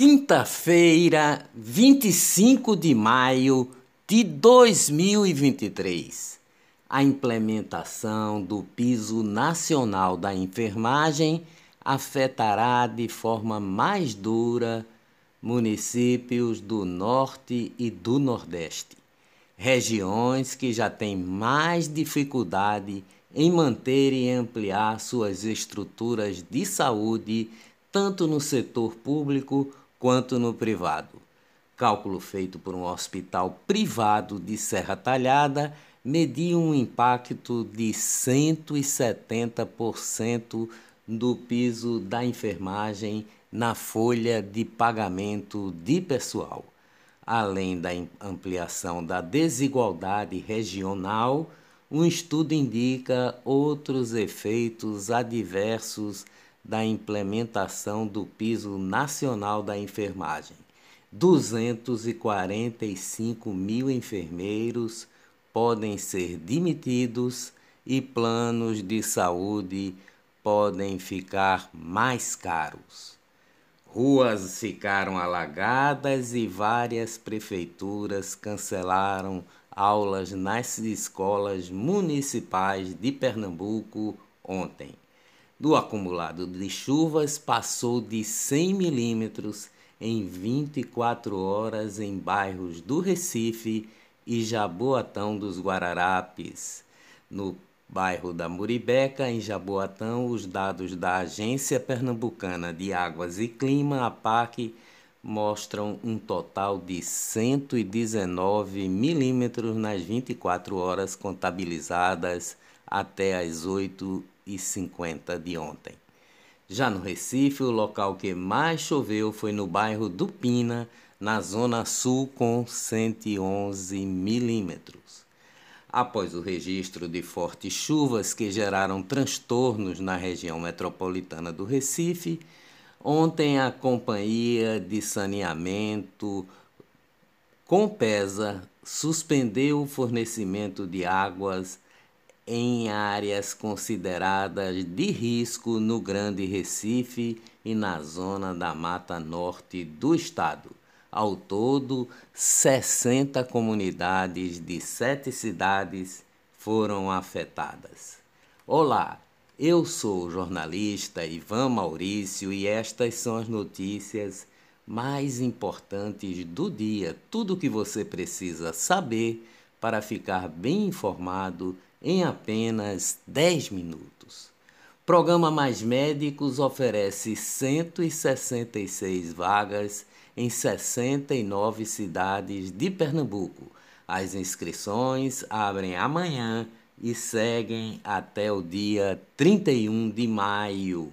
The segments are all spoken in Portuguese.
Quinta-feira, 25 de maio de 2023. A implementação do Piso Nacional da Enfermagem afetará de forma mais dura municípios do Norte e do Nordeste, regiões que já têm mais dificuldade em manter e ampliar suas estruturas de saúde, tanto no setor público quanto no privado. Cálculo feito por um hospital privado de Serra Talhada mediu um impacto de 170% do piso da enfermagem na folha de pagamento de pessoal. Além da ampliação da desigualdade regional, um estudo indica outros efeitos adversos da implementação do piso nacional da enfermagem. 245 mil enfermeiros podem ser demitidos e planos de saúde podem ficar mais caros. Ruas ficaram alagadas e várias prefeituras cancelaram aulas nas escolas municipais de Pernambuco ontem do acumulado de chuvas passou de 100 milímetros em 24 horas em bairros do Recife e Jaboatão dos Guararapes. No bairro da Muribeca, em Jaboatão, os dados da Agência Pernambucana de Águas e Clima, APAC, mostram um total de 119 milímetros nas 24 horas contabilizadas até as 8 e 50 de ontem. Já no Recife, o local que mais choveu foi no bairro do Pina, na zona sul, com 111 milímetros. Após o registro de fortes chuvas que geraram transtornos na região metropolitana do Recife, ontem a Companhia de Saneamento Compesa suspendeu o fornecimento de águas em áreas consideradas de risco no Grande Recife e na zona da Mata Norte do estado. Ao todo, 60 comunidades de sete cidades foram afetadas. Olá, eu sou o jornalista Ivan Maurício e estas são as notícias mais importantes do dia. Tudo o que você precisa saber para ficar bem informado em apenas 10 minutos. Programa Mais Médicos oferece 166 vagas em 69 cidades de Pernambuco. As inscrições abrem amanhã e seguem até o dia 31 de maio.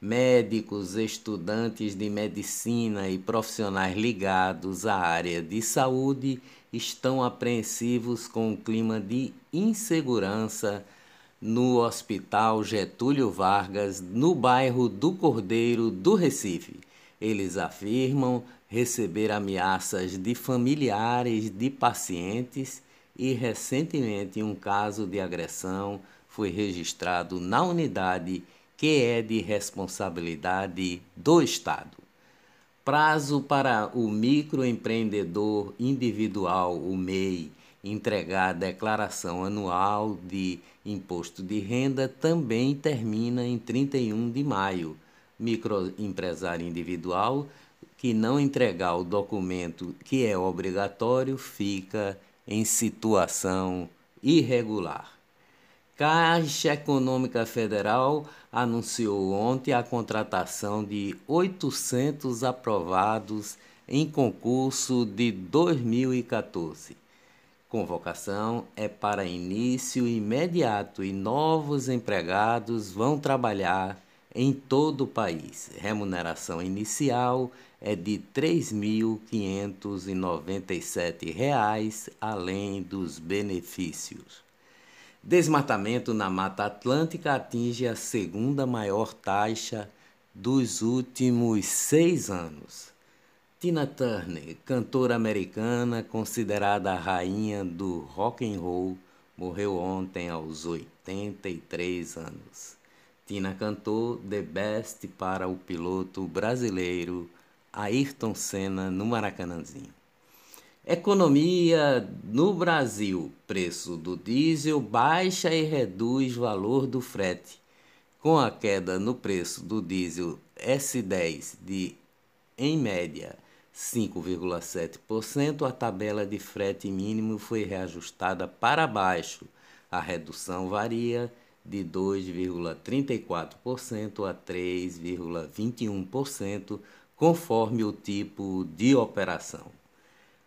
Médicos, estudantes de medicina e profissionais ligados à área de saúde estão apreensivos com o clima de insegurança no Hospital Getúlio Vargas, no bairro do Cordeiro do Recife. Eles afirmam receber ameaças de familiares de pacientes e recentemente um caso de agressão foi registrado na unidade que é de responsabilidade do Estado. Prazo para o microempreendedor individual, o MEI, entregar a declaração anual de imposto de renda também termina em 31 de maio. Microempresário individual que não entregar o documento que é obrigatório fica em situação irregular. Caixa Econômica Federal anunciou ontem a contratação de 800 aprovados em concurso de 2014. Convocação é para início imediato e novos empregados vão trabalhar em todo o país. Remuneração inicial é de R$ 3.597, além dos benefícios. Desmatamento na Mata Atlântica atinge a segunda maior taxa dos últimos seis anos. Tina Turner, cantora americana considerada a rainha do rock and roll, morreu ontem aos 83 anos. Tina cantou The Best para o piloto brasileiro Ayrton Senna no Maracanãzinho. Economia no Brasil: preço do diesel baixa e reduz valor do frete. Com a queda no preço do diesel S10 de, em média, 5,7%, a tabela de frete mínimo foi reajustada para baixo. A redução varia de 2,34% a 3,21%, conforme o tipo de operação.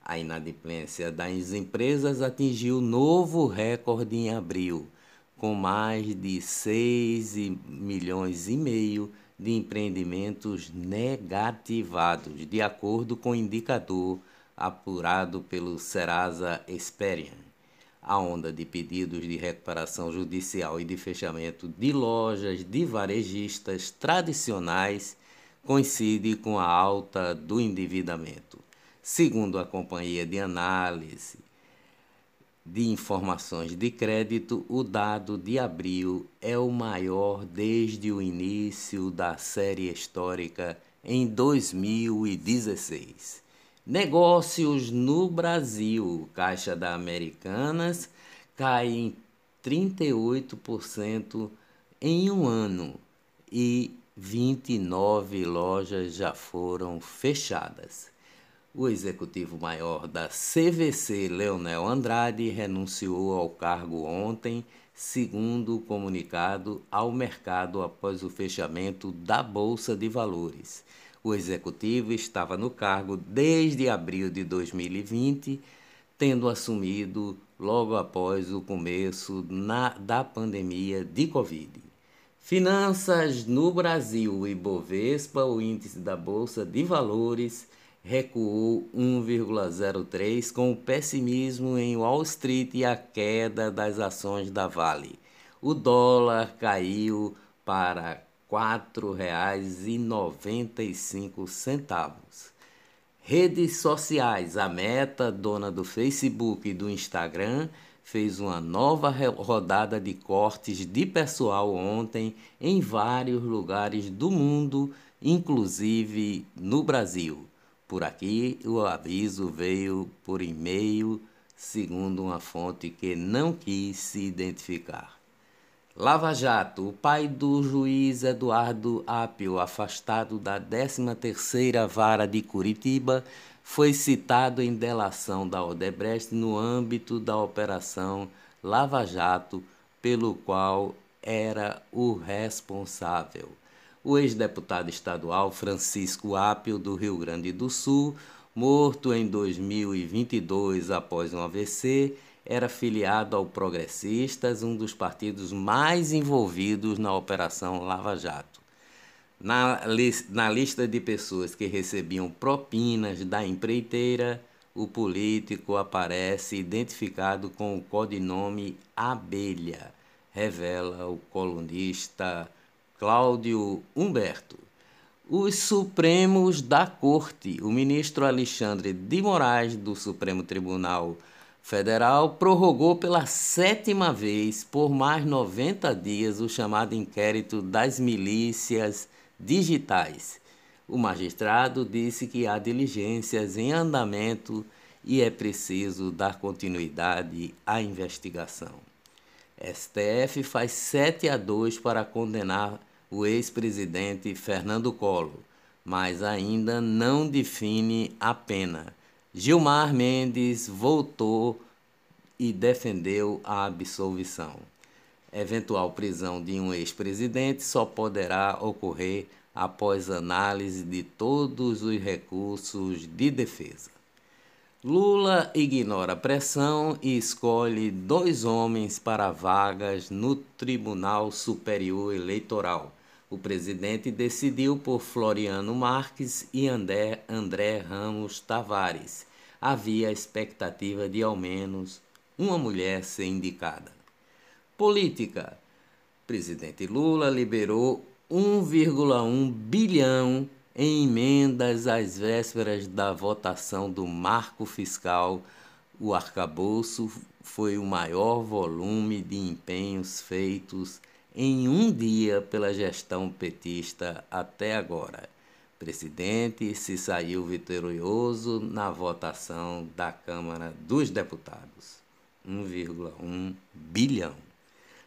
A inadimplência das empresas atingiu novo recorde em abril, com mais de 6 milhões e meio de empreendimentos negativados, de acordo com o indicador apurado pelo Serasa Experian. A onda de pedidos de recuperação judicial e de fechamento de lojas de varejistas tradicionais coincide com a alta do endividamento. Segundo a Companhia de Análise de Informações de Crédito, o dado de abril é o maior desde o início da série histórica em 2016. Negócios no Brasil. Caixa da Americanas cai em 38% em um ano e 29 lojas já foram fechadas. O executivo maior da CVC, Leonel Andrade, renunciou ao cargo ontem, segundo o comunicado ao mercado após o fechamento da Bolsa de Valores. O executivo estava no cargo desde abril de 2020, tendo assumido logo após o começo na, da pandemia de Covid. Finanças no Brasil, e Bovespa, o índice da Bolsa de Valores, recuou 1,03 com o pessimismo em Wall Street e a queda das ações da Vale. O dólar caiu para R$ 4,95. Redes sociais. A Meta, dona do Facebook e do Instagram, fez uma nova rodada de cortes de pessoal ontem em vários lugares do mundo, inclusive no Brasil. Por aqui, o aviso veio por e-mail, segundo uma fonte que não quis se identificar. Lava Jato, o pai do juiz Eduardo Apio, afastado da 13ª Vara de Curitiba, foi citado em delação da Odebrecht no âmbito da operação Lava Jato, pelo qual era o responsável o ex-deputado estadual Francisco Apio, do Rio Grande do Sul, morto em 2022 após um AVC, era filiado ao Progressistas, um dos partidos mais envolvidos na Operação Lava Jato. Na, li na lista de pessoas que recebiam propinas da empreiteira, o político aparece identificado com o codinome Abelha, revela o colunista Cláudio Humberto. Os Supremos da Corte, o ministro Alexandre de Moraes, do Supremo Tribunal Federal, prorrogou pela sétima vez, por mais 90 dias, o chamado inquérito das milícias digitais. O magistrado disse que há diligências em andamento e é preciso dar continuidade à investigação. STF faz 7 a 2 para condenar o ex-presidente Fernando Collor, mas ainda não define a pena. Gilmar Mendes voltou e defendeu a absolvição. Eventual prisão de um ex-presidente só poderá ocorrer após análise de todos os recursos de defesa. Lula ignora a pressão e escolhe dois homens para vagas no Tribunal Superior Eleitoral o presidente decidiu por Floriano Marques e André, André Ramos Tavares. Havia expectativa de ao menos uma mulher ser indicada. Política. Presidente Lula liberou 1,1 bilhão em emendas às vésperas da votação do marco fiscal. O arcabouço foi o maior volume de empenhos feitos em um dia pela gestão petista até agora. presidente se saiu vitorioso na votação da Câmara dos Deputados. 1,1 bilhão.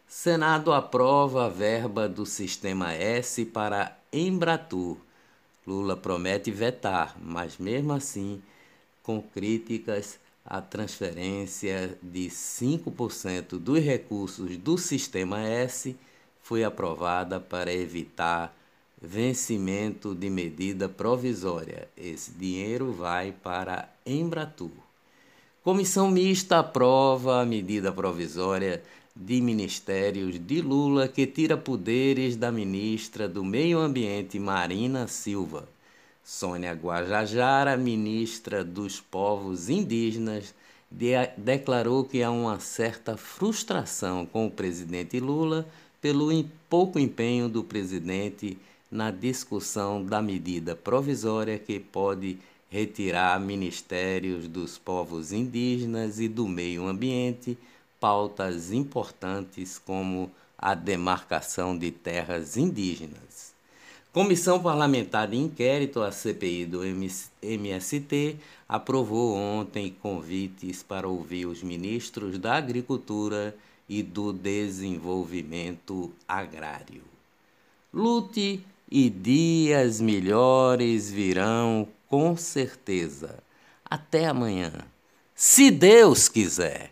Senado aprova a verba do Sistema S para Embratur. Lula promete vetar, mas mesmo assim, com críticas à transferência de 5% dos recursos do Sistema S, foi aprovada para evitar vencimento de medida provisória. Esse dinheiro vai para Embratur. Comissão mista aprova a medida provisória de ministérios de Lula que tira poderes da ministra do Meio Ambiente Marina Silva. Sônia Guajajara, ministra dos Povos Indígenas, de declarou que há uma certa frustração com o presidente Lula pelo pouco empenho do presidente na discussão da medida provisória que pode retirar ministérios dos povos indígenas e do meio ambiente, pautas importantes como a demarcação de terras indígenas. Comissão Parlamentar de Inquérito, a CPI do MST, aprovou ontem convites para ouvir os ministros da Agricultura e do Desenvolvimento Agrário. Lute e dias melhores virão com certeza. Até amanhã, se Deus quiser.